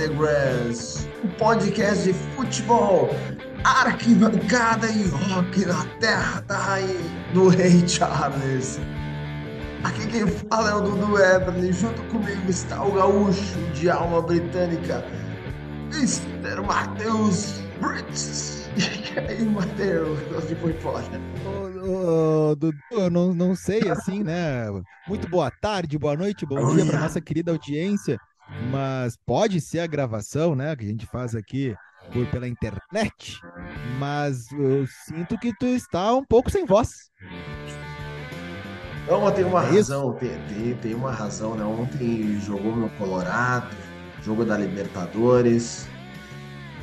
the Grass, o um podcast de futebol, arquibancada e rock na terra da rainha do Rei Charles. Aqui quem fala é o Dudu Everly, junto comigo está o gaúcho de alma britânica, Mr. Matheus Brits. E aí, Matheus, onde foi fora? Ô, Dudu, eu não, não sei, assim, né? Muito boa tarde, boa noite, bom dia para nossa querida audiência. Mas pode ser a gravação, né? Que a gente faz aqui por, pela internet. Mas eu sinto que tu está um pouco sem voz. Não, tem uma é razão, tem, tem, tem uma razão, né? Ontem jogou no Colorado, jogo da Libertadores.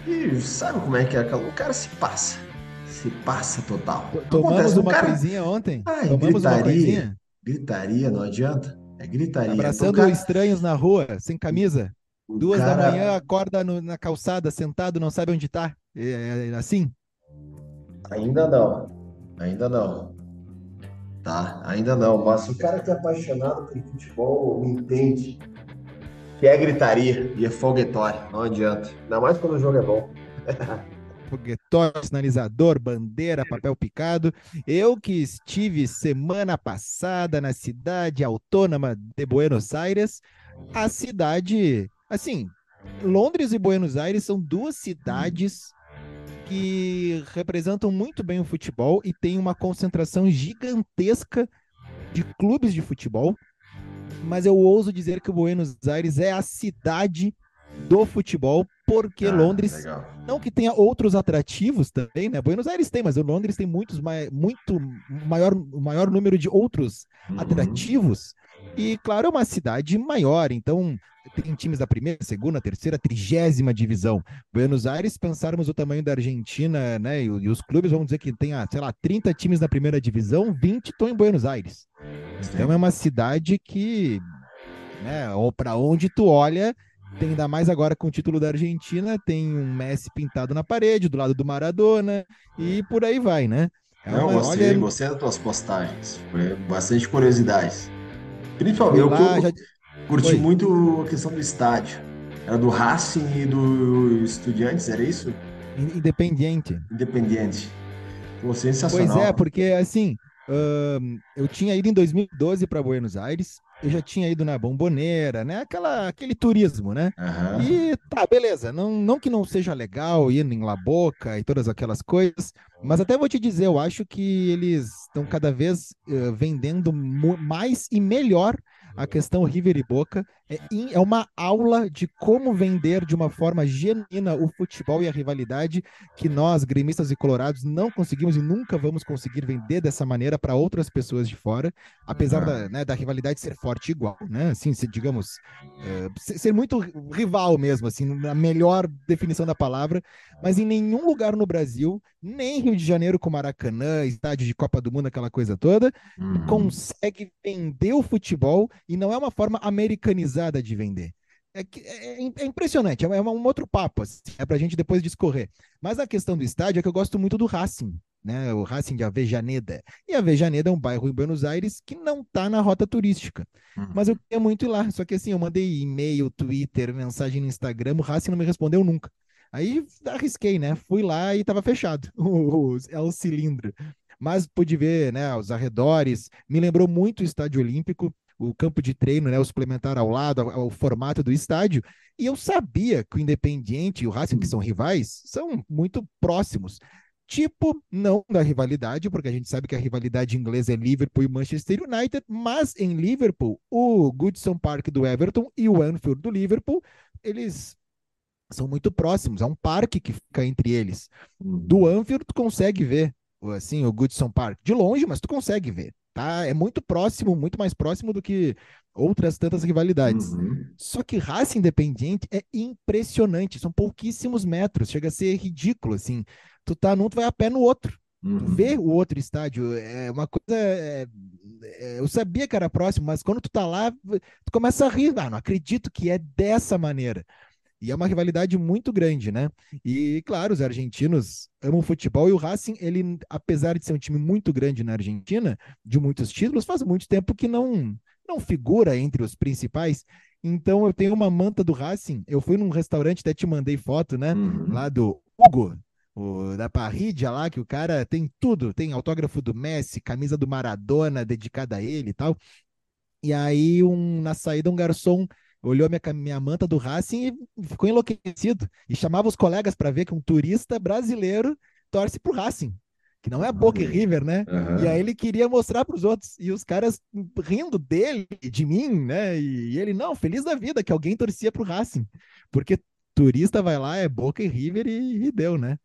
E sabe como é que é? O cara se passa. Se passa total. Tomamos Acontece, uma cara... coisinha ontem. Ai, Tomamos gritaria, uma coisinha. Gritaria, não adianta. É gritaria. Abraçando então, cara... estranhos na rua, sem camisa. O Duas cara... da manhã, acorda no, na calçada, sentado, não sabe onde tá. É, é assim? Ainda não. Ainda não. Tá, ainda não. Mas o cara que é apaixonado por futebol me entende que é gritaria e é foguetório, não adianta. Ainda mais quando o jogo é bom. foguetório, sinalizador, bandeira, papel picado. Eu que estive semana passada na cidade autônoma de Buenos Aires, a cidade, assim, Londres e Buenos Aires são duas cidades que representam muito bem o futebol e tem uma concentração gigantesca de clubes de futebol. Mas eu ouso dizer que Buenos Aires é a cidade do futebol, porque ah, Londres, legal. não que tenha outros atrativos também, né? Buenos Aires tem, mas o Londres tem muitos, muito maior, maior número de outros uhum. atrativos. E, claro, é uma cidade maior, então tem times da primeira, segunda, terceira, trigésima divisão. Buenos Aires, pensarmos o tamanho da Argentina, né? E, e os clubes vão dizer que tem, ah, sei lá, 30 times na primeira divisão, 20 estão em Buenos Aires. Então é uma cidade que, né, ou para onde tu olha, tem ainda mais agora com o título da Argentina, tem um Messi pintado na parede, do lado do Maradona, e por aí vai, né? É uma, Não, gostei, olha... gostei das tuas postagens. Foi bastante curiosidades. Principalmente, eu, lá, já... curti muito a questão do estádio. Era do Racing e do Estudiantes, era isso? Independiente. Independiente. Pô, sensacional. Pois é, porque assim, eu tinha ido em 2012 para Buenos Aires, eu já tinha ido na Bomboneira, né? Aquela, aquele turismo, né? Uhum. E tá, beleza. Não, não que não seja legal ir em La Boca e todas aquelas coisas, mas até vou te dizer, eu acho que eles estão cada vez uh, vendendo mais e melhor a questão River e Boca é, é uma aula de como vender de uma forma genuína o futebol e a rivalidade que nós, gremistas e colorados, não conseguimos e nunca vamos conseguir vender dessa maneira para outras pessoas de fora, apesar da, né, da rivalidade ser forte igual, né? Assim, se, digamos, é, ser muito rival mesmo, assim, na melhor definição da palavra, mas em nenhum lugar no Brasil, nem Rio de Janeiro com Maracanã, estádio de Copa do Mundo, aquela coisa toda, uhum. consegue vender o futebol e não é uma forma americanizada de vender. É, é, é, é impressionante, é, um outro papo, assim, é para a gente depois discorrer. Mas a questão do estádio é que eu gosto muito do Racing, né? O Racing de Avejaneda. E Avejaneda é um bairro em Buenos Aires que não está na rota turística. Uhum. Mas eu queria muito ir lá. Só que assim, eu mandei e-mail, Twitter, mensagem no Instagram, o Racing não me respondeu nunca. Aí arrisquei, né? Fui lá e estava fechado. é o cilindro. Mas pude ver, né, os arredores. Me lembrou muito o Estádio Olímpico o campo de treino, né, o suplementar ao lado, o formato do estádio. E eu sabia que o Independiente e o Racing, que são rivais, são muito próximos. Tipo, não da rivalidade, porque a gente sabe que a rivalidade inglesa é Liverpool e Manchester United, mas em Liverpool, o Goodson Park do Everton e o Anfield do Liverpool, eles são muito próximos, é um parque que fica entre eles. Do Anfield tu consegue ver, assim, o Goodson Park de longe, mas tu consegue ver tá? É muito próximo, muito mais próximo do que outras tantas rivalidades. Uhum. Só que raça independente é impressionante, são pouquíssimos metros, chega a ser ridículo, assim. Tu tá num, tu vai a pé no outro. Uhum. Tu vê o outro estádio, é uma coisa. É, é, eu sabia que era próximo, mas quando tu tá lá, tu começa a rir. Ah, não acredito que é dessa maneira. E é uma rivalidade muito grande, né? E, claro, os argentinos amam futebol e o Racing, ele, apesar de ser um time muito grande na Argentina, de muitos títulos, faz muito tempo que não não figura entre os principais. Então eu tenho uma manta do Racing. Eu fui num restaurante, até te mandei foto, né? Uhum. Lá do Hugo, o, da Parrídia lá, que o cara tem tudo. Tem autógrafo do Messi, camisa do Maradona dedicada a ele e tal. E aí, um, na saída, um garçom olhou minha, minha manta do Racing e ficou enlouquecido. E chamava os colegas para ver que um turista brasileiro torce pro Racing que não é Boca e River, né? Uhum. E aí ele queria mostrar para os outros e os caras rindo dele, de mim, né? E, ele não, feliz da vida que alguém torcia para o Racing, porque turista vai lá é Boca e River e, e deu, né?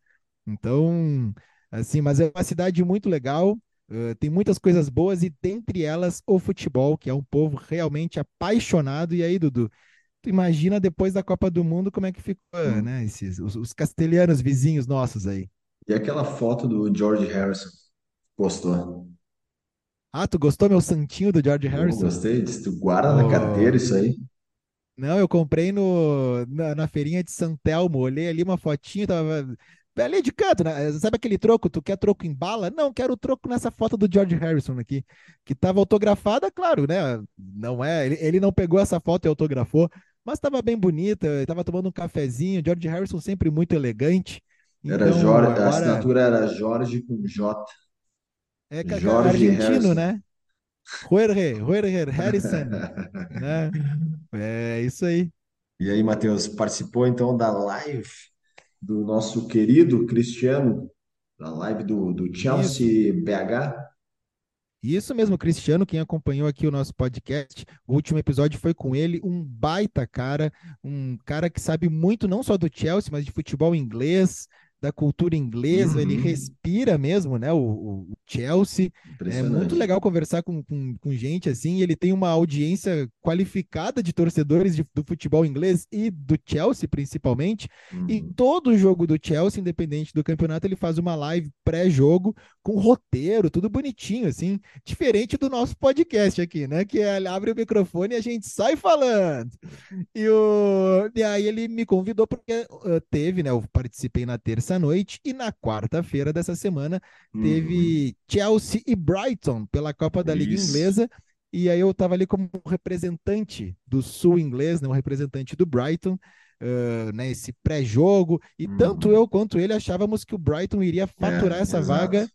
Então, assim, mas é uma cidade muito legal. Uh, tem muitas coisas boas e dentre elas o futebol, que é um povo realmente apaixonado. E aí, Dudu, tu imagina depois da Copa do Mundo como é que ficou, hum. né? Esses, os, os castelhanos vizinhos nossos aí. E aquela foto do George Harrison postou. Ah, tu gostou meu santinho do George Harrison? Eu gostei, tu guarda oh. na carteira isso aí. Não, eu comprei no, na, na, feirinha de Santelmo, olhei ali uma fotinha, tava ali de canto, né? Sabe aquele troco? Tu quer troco em bala? Não, quero troco nessa foto do George Harrison aqui, que tava autografada, claro, né? Não é, ele, ele não pegou essa foto e autografou, mas tava bem bonita, tava tomando um cafezinho, George Harrison sempre muito elegante. Era então, Jorge, agora... A assinatura era Jorge com J. É Jorge argentino, Harrison. né? Jorge, Jorge Harrison. né? É isso aí. E aí, Matheus, participou então da live do nosso querido Cristiano, da live do, do Chelsea isso. BH? Isso mesmo, Cristiano, quem acompanhou aqui o nosso podcast, o último episódio foi com ele, um baita cara, um cara que sabe muito não só do Chelsea, mas de futebol inglês, da cultura inglesa, uhum. ele respira mesmo, né? O, o, Chelsea. É muito legal conversar com, com, com, gente assim. Ele tem uma audiência qualificada de torcedores de, do futebol inglês e do Chelsea, principalmente. Uhum. E todo jogo do Chelsea, independente do campeonato, ele faz uma live pré-jogo com roteiro, tudo bonitinho, assim. Diferente do nosso podcast aqui, né? Que é, abre o microfone e a gente sai falando. E, o, e aí ele me convidou porque uh, teve, né? Eu participei na terça terça noite e na quarta-feira dessa semana teve uhum. Chelsea e Brighton pela Copa da Liga Isso. Inglesa. E aí eu estava ali como representante do sul inglês, né, um representante do Brighton, uh, né, esse pré-jogo. E uhum. tanto eu quanto ele achávamos que o Brighton iria faturar é, essa exato. vaga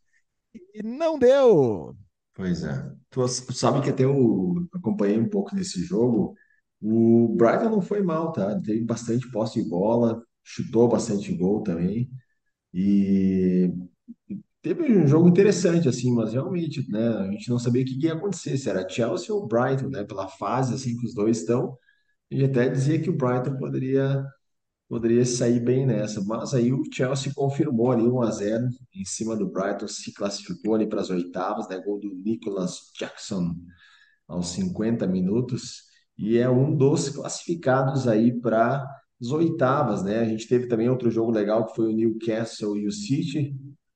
e não deu. Pois é. Tu sabe que até eu acompanhei um pouco desse jogo. O Brighton não foi mal, tá? Teve bastante posse de bola, chutou bastante gol também. E teve um jogo interessante, assim, mas realmente, né, a gente não sabia o que ia acontecer, se era Chelsea ou Brighton, né, pela fase, assim, que os dois estão. A gente até dizia que o Brighton poderia, poderia sair bem nessa, mas aí o Chelsea confirmou ali 1 a 0 em cima do Brighton, se classificou ali para as oitavas, né, gol do Nicholas Jackson aos 50 minutos, e é um dos classificados aí para as oitavas, né? A gente teve também outro jogo legal que foi o Newcastle e o City.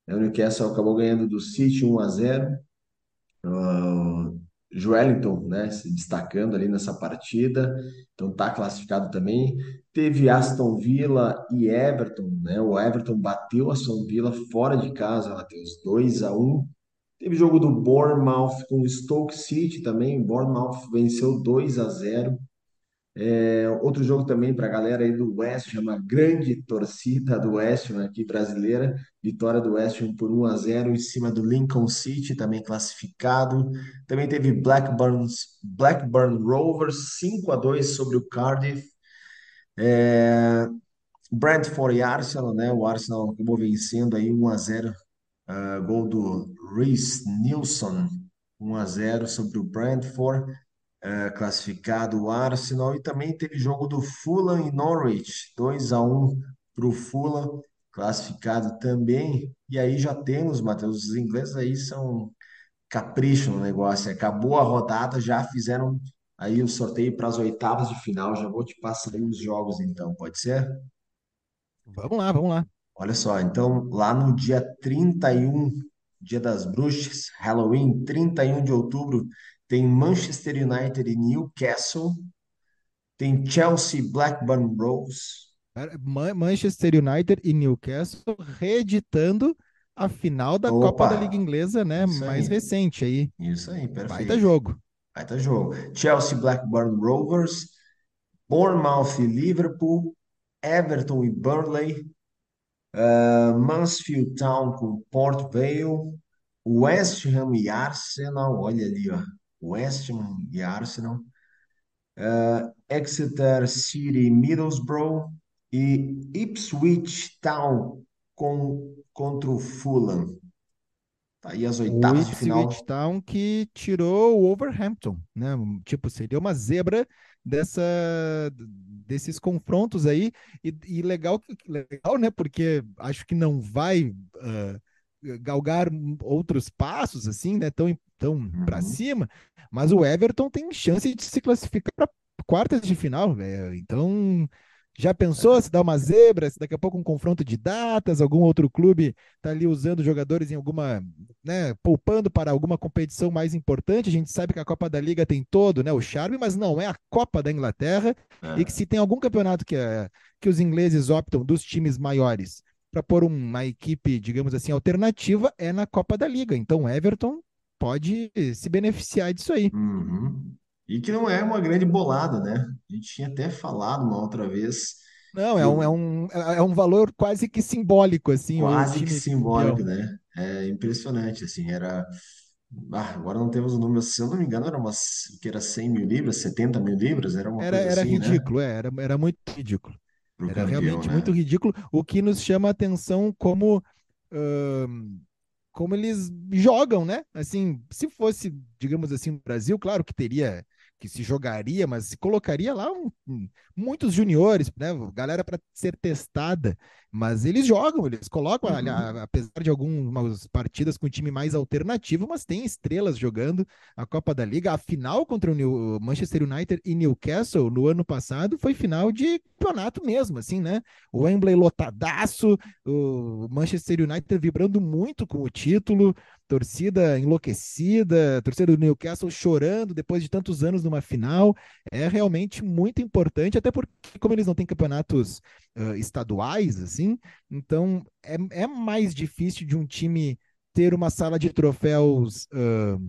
O Newcastle acabou ganhando do City 1 a 0. Uh, Joelinton, né, se destacando ali nessa partida, então tá classificado também. Teve Aston Villa e Everton, né? O Everton bateu Aston Villa fora de casa, Matheus, 2 a 1. Teve jogo do Bournemouth com o Stoke City também, Bournemouth venceu 2 a 0. É, outro jogo também para a galera aí do West uma grande torcida do West Ham aqui brasileira, vitória do West por 1 a 0 em cima do Lincoln City, também classificado. Também teve Blackburn, Blackburn Rovers 5 a 2 sobre o Cardiff. É, Brentford e Arsenal, né? O Arsenal acabou vencendo aí 1 a 0, uh, ah, gol do Reece Nilsson, 1 a 0 sobre o Brentford é, classificado o Arsenal, e também teve jogo do Fulham e Norwich, 2 a 1 para o Fulham, classificado também. E aí já temos, Matheus, os ingleses aí são capricho no negócio. Acabou a rodada, já fizeram aí o sorteio para as oitavas de final. Já vou te passar aí os jogos então, pode ser? Vamos lá, vamos lá. Olha só, então lá no dia 31, dia das bruxas, Halloween, 31 de outubro, tem Manchester United e Newcastle, tem Chelsea Blackburn Rovers. Manchester United e Newcastle reeditando a final da Opa, Copa da Liga Inglesa, né? Mais aí. recente aí. Isso aí, perfeito. Baita jogo. Vai tá jogo. Chelsea, Blackburn Rovers, Bournemouth e Liverpool, Everton e Burnley, uh, Mansfield Town com Port Vale, West Ham e Arsenal, olha ali, ó. West Ham e Arsenal, uh, Exeter City Middlesbrough e Ipswich Town com, contra o Fulham. Tá aí as oitavas de final. O Town que tirou o Overhampton, né? Tipo, seria uma zebra dessa desses confrontos aí e, e legal legal né porque acho que não vai uh, galgar outros passos assim né tão tão uhum. para cima mas o Everton tem chance de se classificar para quartas de final velho então já pensou se dá uma zebra, se daqui a pouco um confronto de datas, algum outro clube está ali usando jogadores em alguma, né, poupando para alguma competição mais importante? A gente sabe que a Copa da Liga tem todo, né, o charme, mas não é a Copa da Inglaterra é. e que se tem algum campeonato que, é, que os ingleses optam dos times maiores para pôr uma equipe, digamos assim, alternativa, é na Copa da Liga. Então, o Everton pode se beneficiar disso aí. Uhum. E que não é uma grande bolada, né? A gente tinha até falado uma outra vez. Não, é um, é, um, é um valor quase que simbólico, assim. Quase que simbólico, campeão. né? É impressionante, assim, era... Ah, agora não temos o número, se eu não me engano, era umas, que era 100 mil libras, 70 mil libras, era uma era, coisa era assim, né? ridículo, né? é, era, era muito ridículo. Pro era campeão, realmente né? muito ridículo, o que nos chama a atenção como... Uh, como eles jogam, né? Assim, se fosse, digamos assim, no Brasil, claro que teria que se jogaria, mas se colocaria lá um, um, muitos juniores, né? Galera para ser testada, mas eles jogam, eles colocam, uhum. a, apesar de algumas partidas com time mais alternativo, mas tem estrelas jogando a Copa da Liga. A final contra o New, Manchester United e Newcastle no ano passado foi final de campeonato mesmo, assim, né? O Wembley lotadaço, o Manchester United vibrando muito com o título torcida enlouquecida, torcida do Newcastle chorando depois de tantos anos numa final, é realmente muito importante, até porque, como eles não têm campeonatos uh, estaduais, assim, então é, é, mais difícil de um time ter uma sala de troféus uh,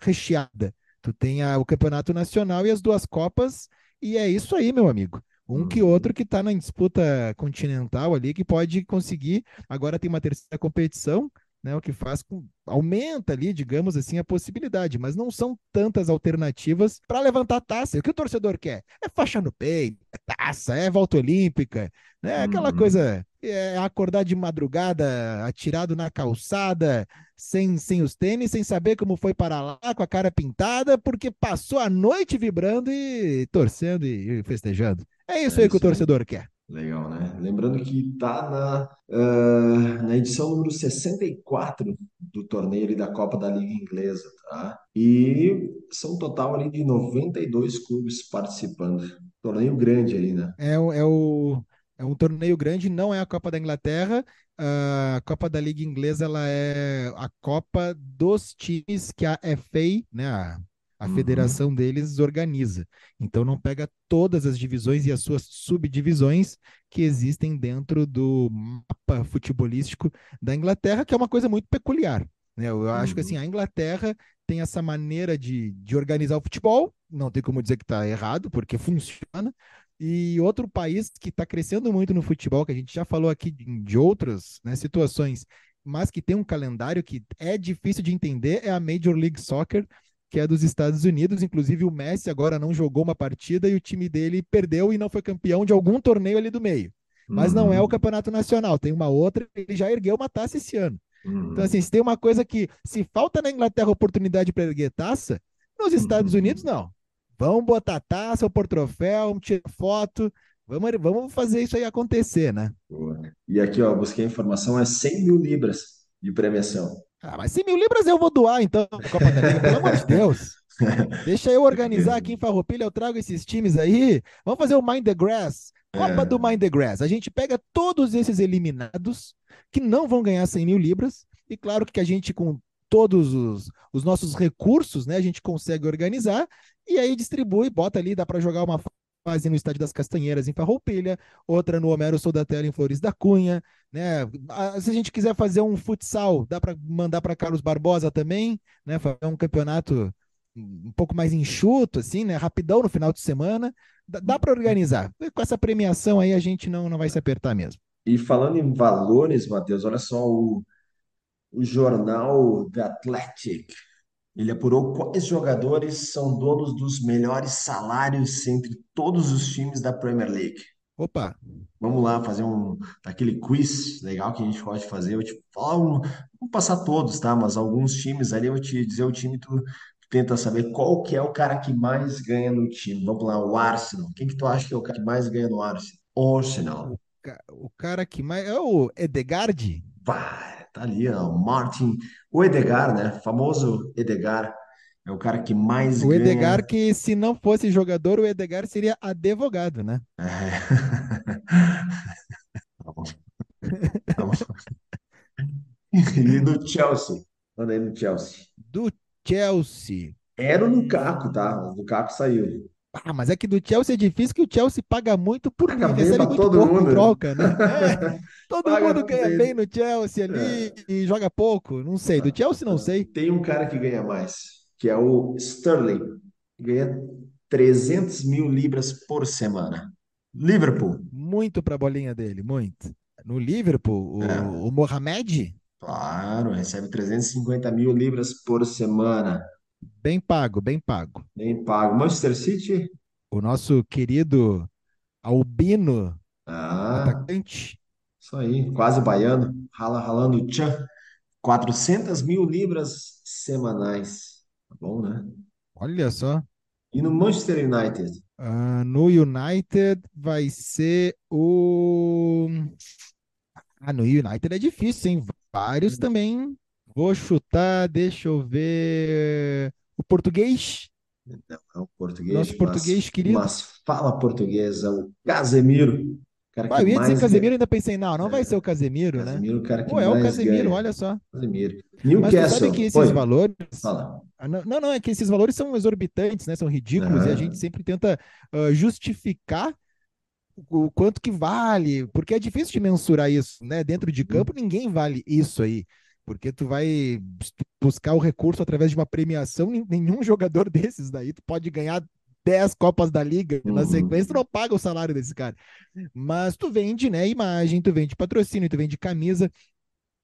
recheada. Tu tem a, o campeonato nacional e as duas Copas, e é isso aí, meu amigo um que uhum. outro que está na disputa continental ali, que pode conseguir. Agora tem uma terceira competição, né, o que faz com aumenta ali, digamos assim, a possibilidade, mas não são tantas alternativas para levantar taça. O que o torcedor quer é faixa no peito, é taça, é volta olímpica, né? Aquela uhum. coisa é acordar de madrugada, atirado na calçada, sem, sem os tênis, sem saber como foi para lá, com a cara pintada, porque passou a noite vibrando e torcendo e, festejando. É isso é aí que o torcedor quer. Legal, né? Lembrando que está na, uh, na edição número 64 do torneio da Copa da Liga Inglesa, tá? E são um total ali de 92 clubes participando. Torneio grande aí, né? É, é, o, é um torneio grande, não é a Copa da Inglaterra. A Copa da Liga Inglesa ela é a Copa dos times que a FA, né, a a uhum. federação deles organiza. Então não pega todas as divisões e as suas subdivisões que existem dentro do mapa futebolístico da Inglaterra, que é uma coisa muito peculiar. Né? Eu acho que assim, uhum. a Inglaterra tem essa maneira de, de organizar o futebol, não tem como dizer que está errado, porque funciona. E outro país que está crescendo muito no futebol, que a gente já falou aqui de, de outras né, situações, mas que tem um calendário que é difícil de entender, é a Major League Soccer, que é dos Estados Unidos. Inclusive, o Messi agora não jogou uma partida e o time dele perdeu e não foi campeão de algum torneio ali do meio. Mas uhum. não é o uhum. campeonato nacional, tem uma outra, ele já ergueu uma taça esse ano. Uhum. Então, assim, se tem uma coisa que, se falta na Inglaterra oportunidade para erguer taça, nos Estados uhum. Unidos, não. Vamos botar taça, por troféu, tirar foto, vamos, vamos fazer isso aí acontecer, né? Boa. E aqui, ó, busquei a informação, é 100 mil libras de premiação. Ah, mas 100 mil libras eu vou doar, então, Copa da Liga, pelo amor de Deus. Deixa eu organizar aqui em Farroupilha, eu trago esses times aí. Vamos fazer o Mind the Grass. Copa é. do Mind the Grass. A gente pega todos esses eliminados que não vão ganhar 100 mil libras. E claro que a gente, com todos os, os nossos recursos, né, a gente consegue organizar. E aí distribui, bota ali, dá para jogar uma fase no Estádio das Castanheiras, em Farroupilha, outra no Homero Soldatella, em Flores da Cunha, né? Se a gente quiser fazer um futsal, dá para mandar para Carlos Barbosa também, né? Fazer um campeonato um pouco mais enxuto, assim, né? Rapidão no final de semana. Dá, dá para organizar. Com essa premiação aí a gente não, não vai se apertar mesmo. E falando em valores, Matheus, olha só o, o jornal The Athletic. Ele apurou quais jogadores são donos dos melhores salários entre todos os times da Premier League. Opa! Vamos lá fazer um aquele quiz legal que a gente pode fazer. Eu te falo, vamos passar todos, tá? Mas alguns times ali eu vou te dizer o time tu, tu tenta saber qual que é o cara que mais ganha no time. Vamos lá, o Arsenal. Quem que tu acha que é o cara que mais ganha no Arsenal? Arsenal. O, ca o cara que mais é o Edegard? Vai, tá ali, ó, Martin, o Edgar, né? Famoso Edgar. É o cara que mais o ganha. Edgar, que se não fosse jogador, o Edgar seria advogado, né? É. tá bom. Tá bom. E do Chelsea. Manda aí no Chelsea. Do Chelsea. Era o Lukaku, tá? O Lukaku saiu. Ah, mas é que do Chelsea é difícil que o Chelsea paga muito por paga recebe muito todo mundo. troca, né? É, todo mundo ganha bem no Chelsea ali é. e joga pouco. Não sei, do Chelsea não sei. Tem um cara que ganha mais que é o Sterling, ganha 300 mil libras por semana. Liverpool. Muito para a bolinha dele, muito. No Liverpool, o, é. o Mohamed? Claro, recebe 350 mil libras por semana. Bem pago, bem pago. Bem pago. Manchester City? O nosso querido Albino, ah, atacante. Isso aí, quase baiano, rala, ralando tchan. 400 mil libras semanais. Tá bom, né? Olha só. E no Manchester United? Uh, no United vai ser o. Ah, no United é difícil, hein? Vários hum. também. Vou chutar, deixa eu ver. O português? Não, é o português. Nosso mas, português querido. Mas fala portuguesa, o Casemiro. Cara ah, eu ia dizer Casemiro, ainda pensei, não, não é, vai ser o Casemiro, Casemiro né? O cara que Pô, é o Casemiro, ganha. olha só. Casemiro. Newcastle. Mas sabe que esses Oi. valores. Fala. Ah, não, não, é que esses valores são exorbitantes, né? São ridículos, ah. e a gente sempre tenta uh, justificar o quanto que vale, porque é difícil de mensurar isso, né? Dentro de uhum. campo, ninguém vale isso aí. Porque tu vai buscar o recurso através de uma premiação, nenhum jogador desses daí tu pode ganhar 10 Copas da Liga uhum. na sequência, tu não paga o salário desse cara. Mas tu vende, né, imagem, tu vende patrocínio, tu vende camisa.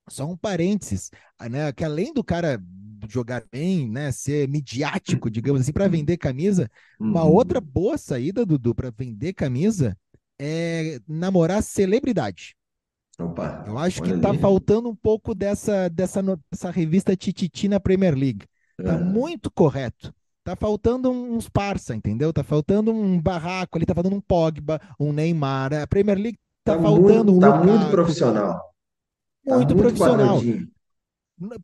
Só um parênteses, né, que além do cara jogar bem, né, ser midiático, digamos assim, para vender camisa, uhum. uma outra boa saída, Dudu, para vender camisa é namorar celebridade. Opa, Eu acho que tá ali. faltando um pouco dessa, dessa, dessa revista Tititi na Premier League. Tá é. muito correto. Tá faltando uns parça, entendeu? Tá faltando um barraco ali, tá faltando um Pogba, um Neymar. A Premier League tá, tá faltando muito, um Tá Lukaku. muito profissional. Tá muito, muito profissional.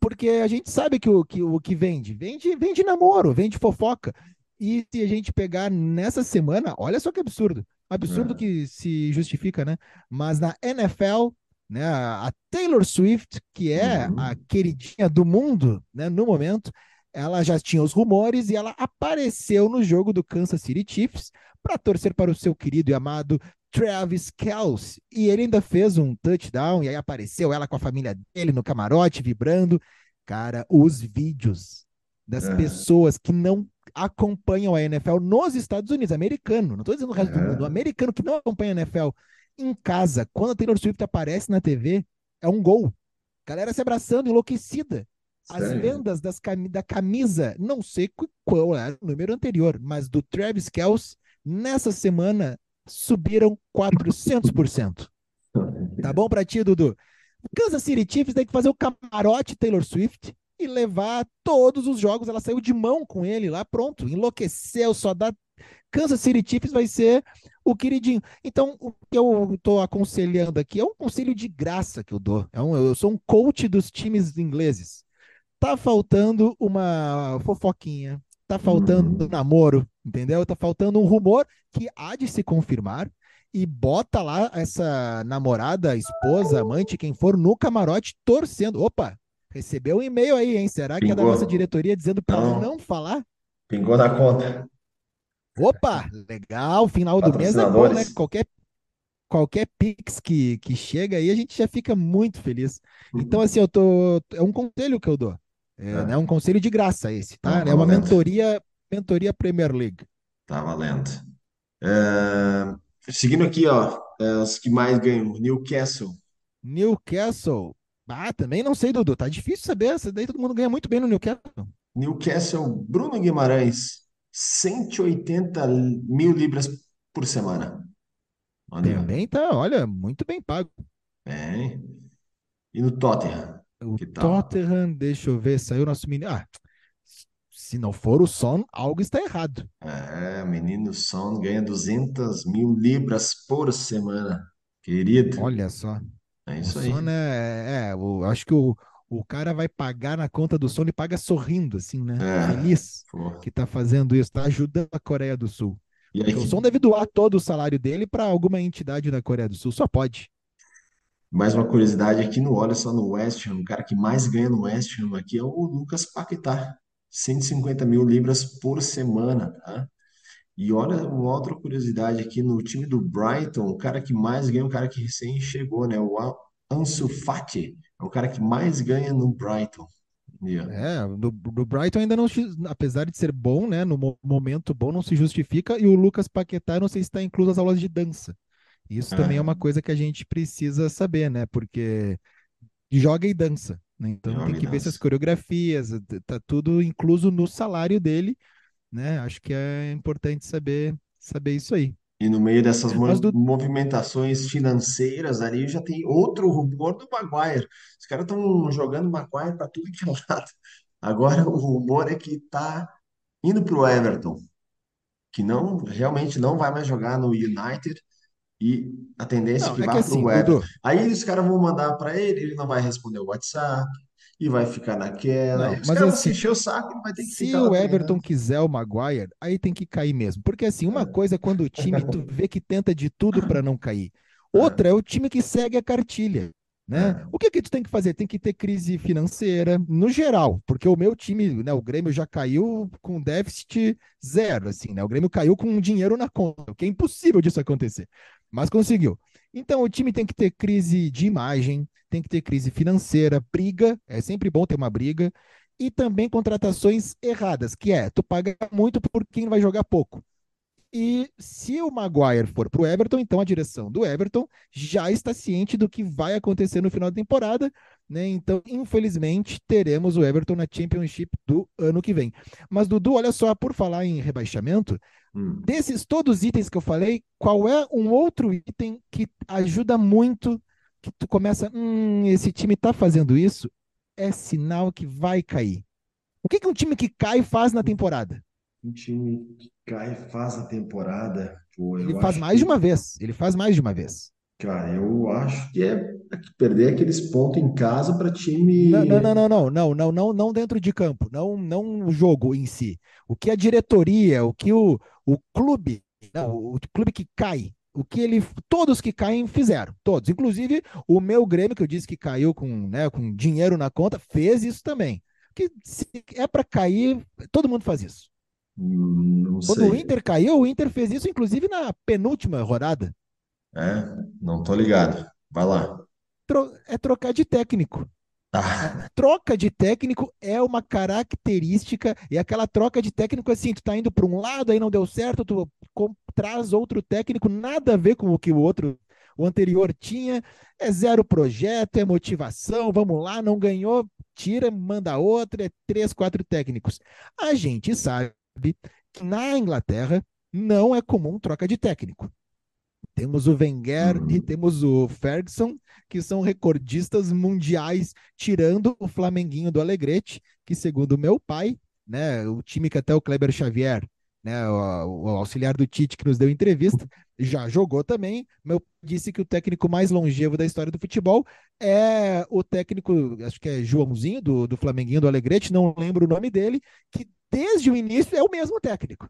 Porque a gente sabe que o que, o que vende, vende, vende namoro, vende fofoca. E se a gente pegar nessa semana, olha só que absurdo. Absurdo é. que se justifica, né? Mas na NFL, né, a Taylor Swift, que é uhum. a queridinha do mundo, né, no momento, ela já tinha os rumores e ela apareceu no jogo do Kansas City Chiefs para torcer para o seu querido e amado Travis Kelce. E ele ainda fez um touchdown e aí apareceu ela com a família dele no camarote vibrando. Cara, os vídeos das é. pessoas que não acompanham a NFL nos Estados Unidos, americano, não estou dizendo o resto é. do mundo, americano que não acompanha a NFL em casa, quando a Taylor Swift aparece na TV, é um gol. Galera se abraçando, enlouquecida. As vendas das cam da camisa, não sei qual é o número anterior, mas do Travis Kelce, nessa semana, subiram 400%. tá bom pra ti, Dudu? Kansas City Chiefs tem que fazer o camarote Taylor Swift e levar todos os jogos. Ela saiu de mão com ele lá, pronto, enlouqueceu, só dá. Kansas City Chiefs vai ser o queridinho. Então, o que eu estou aconselhando aqui é um conselho de graça que eu dou. É um, eu sou um coach dos times ingleses tá faltando uma fofoquinha, tá faltando um namoro, entendeu? Tá faltando um rumor que há de se confirmar e bota lá essa namorada, esposa, amante, quem for, no camarote torcendo. Opa, recebeu um e-mail aí, hein? Será que Pingou. é da nossa diretoria dizendo para não. não falar? Pingou na conta. Opa, legal, final do mês é bom, né? Qualquer qualquer Pix que, que chega aí, a gente já fica muito feliz. Então, uhum. assim, eu tô. É um conselho que eu dou. É, é. Né, um conselho de graça esse, tá? é uma mentoria mentoria Premier League. Tá valendo. É, seguindo aqui, ó, é, os que mais ganham, Newcastle. Newcastle. Ah, também não sei, Dudu. Tá difícil saber. Essa daí todo mundo ganha muito bem no Newcastle. Newcastle, Bruno Guimarães, 180 mil libras por semana. Olha. Também tá, olha, muito bem pago. É. E no Tottenham? O Tottenham, deixa eu ver, saiu nosso menino. Ah, se não for o Son, algo está errado. É, menino Son ganha 200 mil libras por semana, querido. Olha só. É isso o aí. Son é, é, eu acho que o, o cara vai pagar na conta do Son e paga sorrindo, assim, né? É, Feliz que está fazendo isso, está ajudando a Coreia do Sul. E aí, o Son deve doar todo o salário dele para alguma entidade da Coreia do Sul, só pode. Mais uma curiosidade aqui no Olha só no West Ham, o cara que mais ganha no West Ham aqui é o Lucas Paquetá, 150 mil libras por semana, tá? E olha uma outra curiosidade aqui no time do Brighton, o cara que mais ganha, o cara que recém chegou, né? O Ansu Fati, é o cara que mais ganha no Brighton. Yeah. É, do, do, Brighton ainda não, apesar de ser bom, né? No momento bom, não se justifica. E o Lucas Paquetá, não sei se está incluso as aulas de dança. Isso também é uma coisa que a gente precisa saber, né? Porque joga e dança. Né? Então joga tem que ver dança. se as coreografias, tá tudo incluso no salário dele, né? Acho que é importante saber, saber isso aí. E no meio dessas do... movimentações financeiras ali já tem outro rumor do Maguire. Os caras estão jogando Maguire para tudo que é lado. Agora o rumor é que tá indo para o Everton, que não realmente não vai mais jogar no United e a tendência não, é que é vá para o assim, Everton. Aí os caras vão mandar para ele, ele não vai responder o WhatsApp e vai ficar naquela. Não, mas assim, encher o saco, ele vai ter que se o Everton quiser o Maguire, aí tem que cair mesmo. Porque assim, uma é. coisa é quando o time tu vê que tenta de tudo para não cair. É. Outra é. é o time que segue a cartilha. Né? É. O que que tu tem que fazer? Tem que ter crise financeira no geral, porque o meu time, né, o Grêmio já caiu com déficit zero, assim, né? O Grêmio caiu com dinheiro na conta, o que é impossível disso acontecer, mas conseguiu. Então o time tem que ter crise de imagem, tem que ter crise financeira, briga, é sempre bom ter uma briga, e também contratações erradas, que é tu paga muito por quem vai jogar pouco. E se o Maguire for para o Everton, então a direção do Everton já está ciente do que vai acontecer no final da temporada, né? Então, infelizmente, teremos o Everton na Championship do ano que vem. Mas, Dudu, olha só, por falar em rebaixamento, hum. desses todos os itens que eu falei, qual é um outro item que ajuda muito que tu começa, hum, esse time está fazendo isso, é sinal que vai cair. O que, que um time que cai faz na temporada? Um time que cai faz a temporada. Pô, ele faz mais que... de uma vez. Ele faz mais de uma vez. Cara, eu acho que é perder aqueles pontos em casa para time. Não, não, não, não, não, não, não, não dentro de campo, não, não o jogo em si. O que a diretoria, o que o, o clube, não, o clube que cai o que ele, todos que caem fizeram, todos, inclusive o meu Grêmio que eu disse que caiu com, né, com dinheiro na conta, fez isso também. Que se é para cair, todo mundo faz isso. Hum, não Quando sei. o Inter caiu, o Inter fez isso inclusive na penúltima rodada. É, não tô ligado. Vai lá. É trocar de técnico. Ah. troca de técnico é uma característica, e aquela troca de técnico assim, tu tá indo para um lado, aí não deu certo, tu traz outro técnico, nada a ver com o que o outro, o anterior tinha, é zero projeto, é motivação, vamos lá, não ganhou, tira, manda outro, é três, quatro técnicos. A gente sabe que na Inglaterra não é comum troca de técnico. Temos o Wenger e uhum. temos o Ferguson, que são recordistas mundiais, tirando o Flamenguinho do Alegrete, que segundo meu pai, né, o time que até o Kleber Xavier, né, o, o auxiliar do Tite que nos deu entrevista, já jogou também. Meu disse que o técnico mais longevo da história do futebol é o técnico, acho que é Joãozinho do, do Flamenguinho do Alegrete, não lembro o nome dele, que desde o início é o mesmo técnico.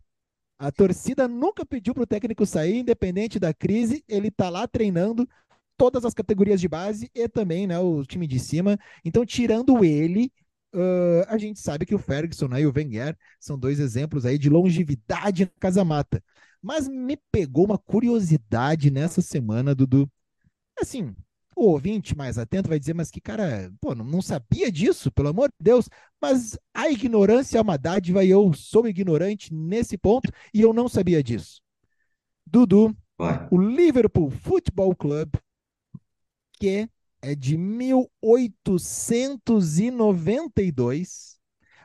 A torcida nunca pediu para o técnico sair, independente da crise, ele está lá treinando todas as categorias de base e também né, o time de cima. Então, tirando ele, uh, a gente sabe que o Ferguson né, e o Wenger são dois exemplos aí de longevidade na Casa Mata. Mas me pegou uma curiosidade nessa semana, Dudu. Assim, o ouvinte mais atento vai dizer, mas que cara, pô, não, não sabia disso, pelo amor de Deus. Mas a ignorância é uma dádiva e eu sou ignorante nesse ponto e eu não sabia disso. Dudu, o Liverpool Football Club, que é de 1892,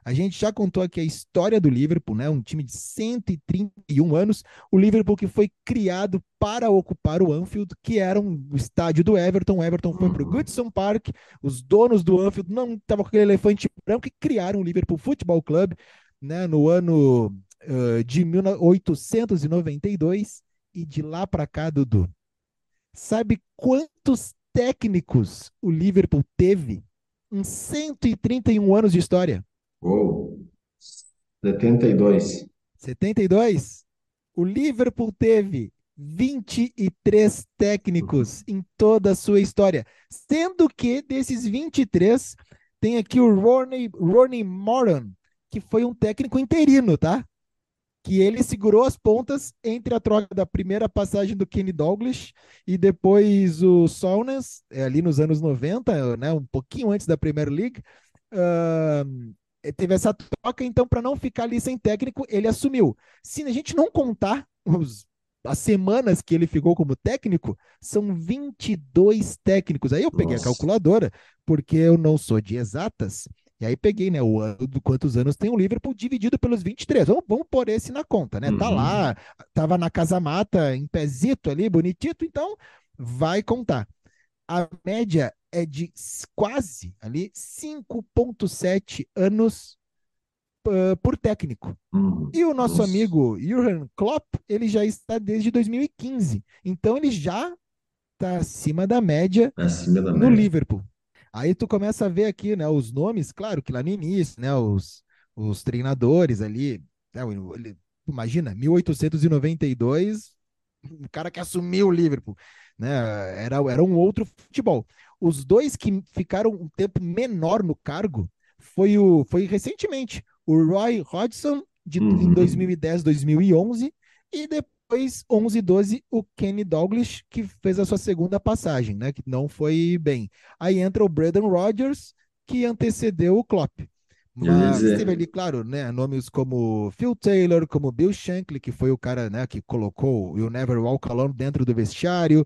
a gente já contou aqui a história do Liverpool, né? Um time de 131 anos. O Liverpool que foi criado para ocupar o Anfield, que era um estádio do Everton. O Everton foi para o Goodson Park. Os donos do Anfield não estavam com aquele elefante branco e criaram o Liverpool Football Club, né? No ano uh, de 1892 e de lá para cá, Dudu. Sabe quantos técnicos o Liverpool teve em 131 anos de história? Gol. 72. 72? O Liverpool teve 23 técnicos em toda a sua história, sendo que desses 23 tem aqui o Ronnie, Ronnie Moran, que foi um técnico interino, tá? Que ele segurou as pontas entre a troca da primeira passagem do Kenny Douglas e depois o Solnes, é, ali nos anos 90, né, um pouquinho antes da Premier League. Uh, teve essa troca, então, para não ficar ali sem técnico, ele assumiu. Se a gente não contar os, as semanas que ele ficou como técnico, são 22 técnicos. Aí eu peguei Nossa. a calculadora, porque eu não sou de exatas, e aí peguei, né, o ano do quantos anos tem o Liverpool dividido pelos 23. Vamos, vamos pôr esse na conta, né? Uhum. Tá lá, tava na casa mata, em pezito ali, bonitito, então vai contar. A média é de quase ali 5,7 anos uh, por técnico. Hum, e o nosso nossa. amigo Jurgen Klopp, ele já está desde 2015. Então ele já está acima da média acima da no média. Liverpool. Aí tu começa a ver aqui, né, os nomes, claro que lá no início, né, os, os treinadores ali, né, imagina, 1892, o cara que assumiu o Liverpool, né, era, era um outro futebol. Os dois que ficaram um tempo menor no cargo foi o foi recentemente o Roy Hodgson de, uhum. em 2010, 2011 e depois 11 e 12 o Kenny Douglas que fez a sua segunda passagem, né, que não foi bem. Aí entra o Braden Rodgers que antecedeu o Klopp. Mas teve ali, claro, né, nomes como Phil Taylor, como Bill Shankly, que foi o cara né, que colocou o Never Walk Alone dentro do vestiário,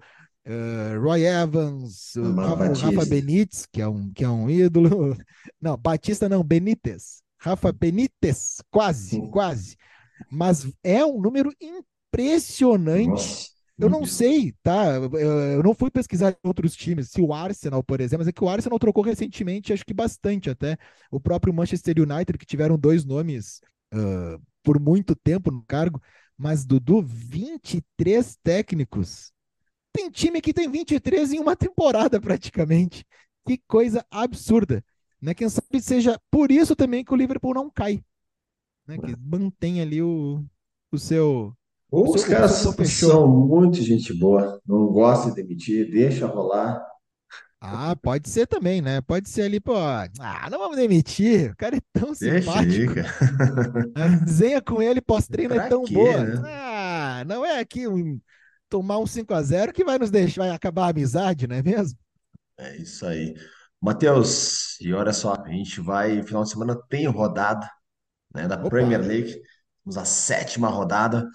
uh, Roy Evans, o Rafa, Rafa, Benítez, que é, um, que é um ídolo. Não, Batista não, Benítez. Rafa Benítez, quase, Sim. quase. Mas é um número impressionante. Nossa. Eu não sei, tá? Eu não fui pesquisar em outros times. Se o Arsenal, por exemplo, mas é que o Arsenal trocou recentemente, acho que bastante até. O próprio Manchester United, que tiveram dois nomes uh, por muito tempo no cargo. Mas, Dudu, 23 técnicos. Tem time que tem 23 em uma temporada praticamente. Que coisa absurda. Né? Quem sabe seja por isso também que o Liverpool não cai. Né? Que mantém ali o, o seu. Ou os caras são muito gente boa, não gosta de demitir, deixa rolar. Ah, pode ser também, né? Pode ser ali, pô. Ah, não vamos demitir. O cara é tão Deixa simpático. A desenha com ele pós-treino é tão quê, boa. Né? Ah, não é aqui um tomar um 5 a 0 que vai nos deixar, vai acabar a amizade, não é mesmo? É isso aí. Matheus, e olha só, a gente vai, final de semana tem rodada, né, da Opa. Premier League, temos a sétima rodada,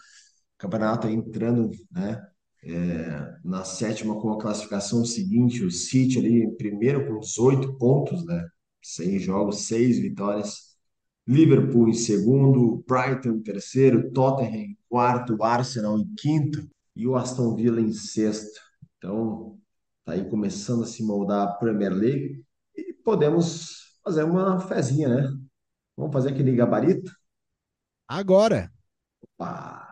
campeonato entrando, né, é, na sétima com a classificação seguinte, o City ali em primeiro com 18 pontos, né, seis jogos, seis vitórias, Liverpool em segundo, Brighton em terceiro, Tottenham em quarto, Arsenal em quinto, e o Aston Villa em sexto. Então, tá aí começando a se moldar a Premier League e podemos fazer uma fezinha, né? Vamos fazer aquele gabarito? Agora! Opa!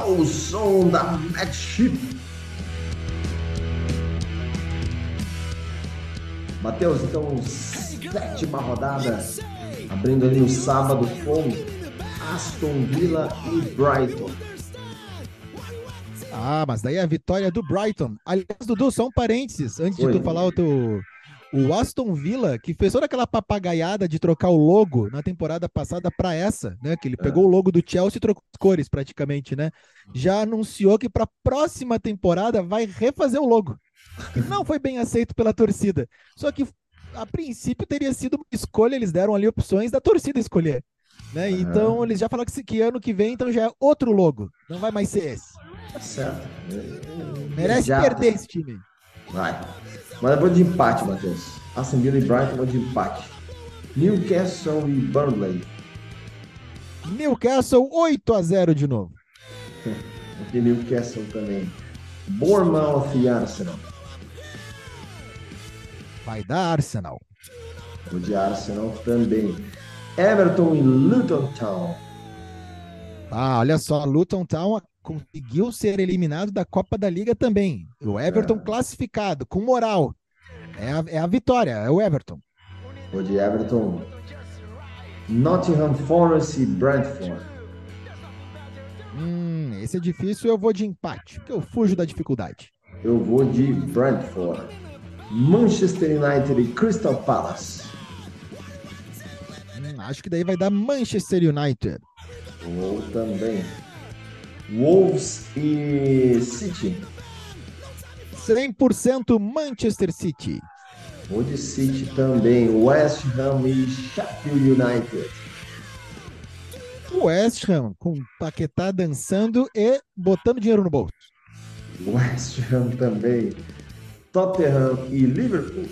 Ao som da Matchship. Matheus, então, sétima rodada, abrindo ali o sábado com Aston Villa e Brighton. Ah, mas daí é a vitória do Brighton. Aliás, Dudu, só um parênteses, antes de tu falar o teu. O Aston Villa, que fez toda aquela papagaiada de trocar o logo na temporada passada para essa, né? Que ele é. pegou o logo do Chelsea e trocou as cores praticamente, né? Já anunciou que para a próxima temporada vai refazer o logo. Não foi bem aceito pela torcida. Só que a princípio teria sido uma escolha, eles deram ali opções da torcida escolher. Né? Uhum. Então eles já falaram que, que ano que vem então já é outro logo. Não vai mais ser esse. Tá certo. Merece já... perder esse time. Vai. Mas vou de empate, Matheus. Aston Villa e Brighton vou de empate. Newcastle e Burnley. Newcastle 8 a 0 de novo. de Newcastle também. Bournemouth e Arsenal. Vai dar Arsenal. Vou de Arsenal também. Everton e Luton Town. Ah, olha só, Luton Town conseguiu ser eliminado da Copa da Liga também. O Everton é. classificado, com moral. É a, é a vitória, é o Everton. Vou de Everton. Nottingham Forest e Brentford. Hum, esse é difícil, eu vou de empate, porque eu fujo da dificuldade. Eu vou de Brentford. Manchester United e Crystal Palace. Hum, acho que daí vai dar Manchester United. Ou também. Wolves e City. 100% Manchester City. Vou de City também. West Ham e Sheffield United. West Ham com Paquetá dançando e botando dinheiro no bolso. West Ham também. Tottenham e Liverpool.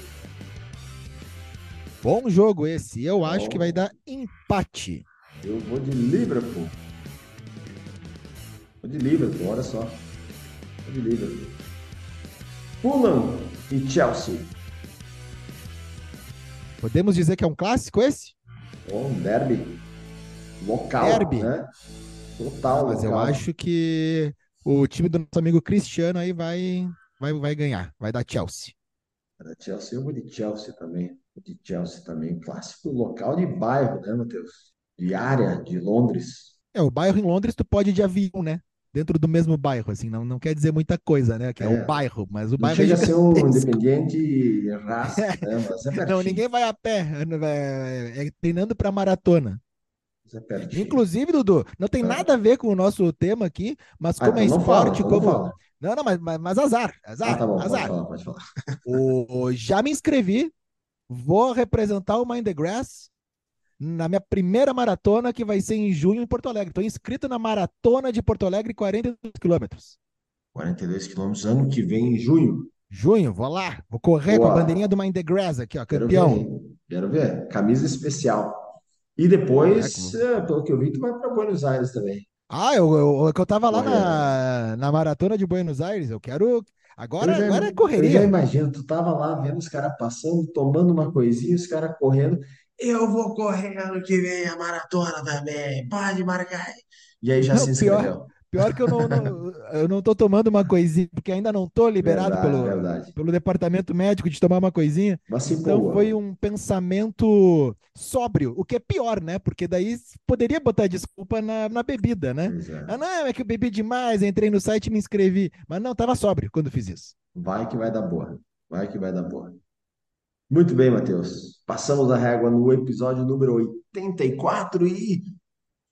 Bom jogo esse. Eu Bom. acho que vai dar empate. Eu vou de Liverpool. Vou de Liverpool, olha só. Vou de Liverpool. Fulham e Chelsea. Podemos dizer que é um clássico esse? Um derby. Local, derby. né? Total. Mas local. eu acho que o time do nosso amigo Cristiano aí vai, vai, vai ganhar. Vai dar Chelsea. Vai dar Chelsea. Eu vou de Chelsea também. Vou de Chelsea também. Clássico local de bairro, né, Matheus? De área, de Londres. É, o bairro em Londres tu pode ir de avião, né? Dentro do mesmo bairro, assim, não, não quer dizer muita coisa, né? Que é, é o bairro, mas o bairro chega é a ser um independente raça, né? Mas é não, ninguém vai a pé, é, é treinando para maratona. É Inclusive, Dudu, não tem ah. nada a ver com o nosso tema aqui, mas ah, como ah, então é esporte, fala, como. Não, não, não, mas, mas, mas azar, azar, ah, tá bom, azar. Pode falar, pode falar. O, já me inscrevi, vou representar o Mind the Grass na minha primeira maratona, que vai ser em junho em Porto Alegre. Estou inscrito na Maratona de Porto Alegre, 42 quilômetros. 42 quilômetros, ano que vem, em junho. Junho, vou lá. Vou correr Boa. com a bandeirinha do Mind the Grass aqui, ó, campeão. Quero ver, Quero ver. camisa especial. E depois, é, pelo que eu vi, tu vai para Buenos Aires também. Ah, eu, eu, eu tava lá na, na maratona de Buenos Aires, eu quero. Agora, já, agora é correria. Eu já imagino, tu tava lá vendo os caras passando, tomando uma coisinha, os caras correndo. Eu vou correr ano que vem a maratona também. Pode marcar. E aí já não, se inscreveu. Pior, pior que eu não, não, eu não tô tomando uma coisinha, porque ainda não tô liberado verdade, pelo, verdade. pelo departamento médico de tomar uma coisinha. Mas então boa. foi um pensamento sóbrio, o que é pior, né? Porque daí poderia botar desculpa na, na bebida, né? É. Ah, não, é que eu bebi demais, entrei no site e me inscrevi. Mas não, tava sóbrio quando fiz isso. Vai que vai dar boa. Vai que vai dar boa. Muito bem, Matheus. Passamos a régua no episódio número 84 e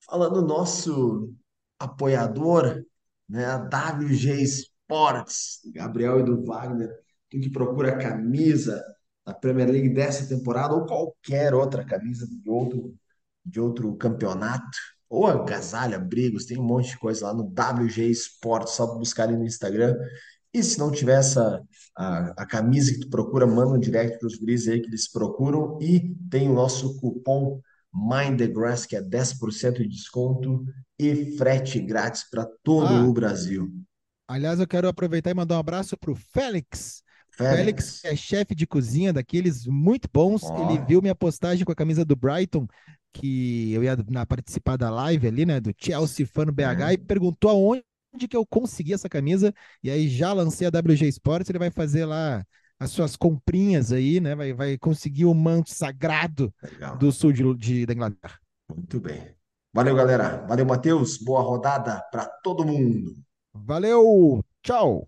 falando nosso apoiador, né, a WG Sports, Gabriel e do Wagner, tu que procura camisa da Premier League dessa temporada ou qualquer outra camisa de outro, de outro campeonato, ou agasalho, abrigos, tem um monte de coisa lá no WG Sports, só buscar ali no Instagram e se não tiver essa, a, a camisa que tu procura, manda um direct para os guris aí que eles procuram. E tem o nosso cupom Mind the Grass, que é 10% de desconto e frete grátis para todo ah, o Brasil. Aliás, eu quero aproveitar e mandar um abraço para o Félix. Félix. Félix é chefe de cozinha daqueles muito bons. Oh. Ele viu minha postagem com a camisa do Brighton, que eu ia na, participar da live ali, né, do Chelsea Fano BH, é. e perguntou aonde onde que eu consegui essa camisa, e aí já lancei a WG Sports, ele vai fazer lá as suas comprinhas aí, né? Vai, vai conseguir o manto sagrado Legal. do sul de, de, da Inglaterra. Muito bem. Valeu, galera. Valeu, Matheus. Boa rodada para todo mundo. Valeu, tchau!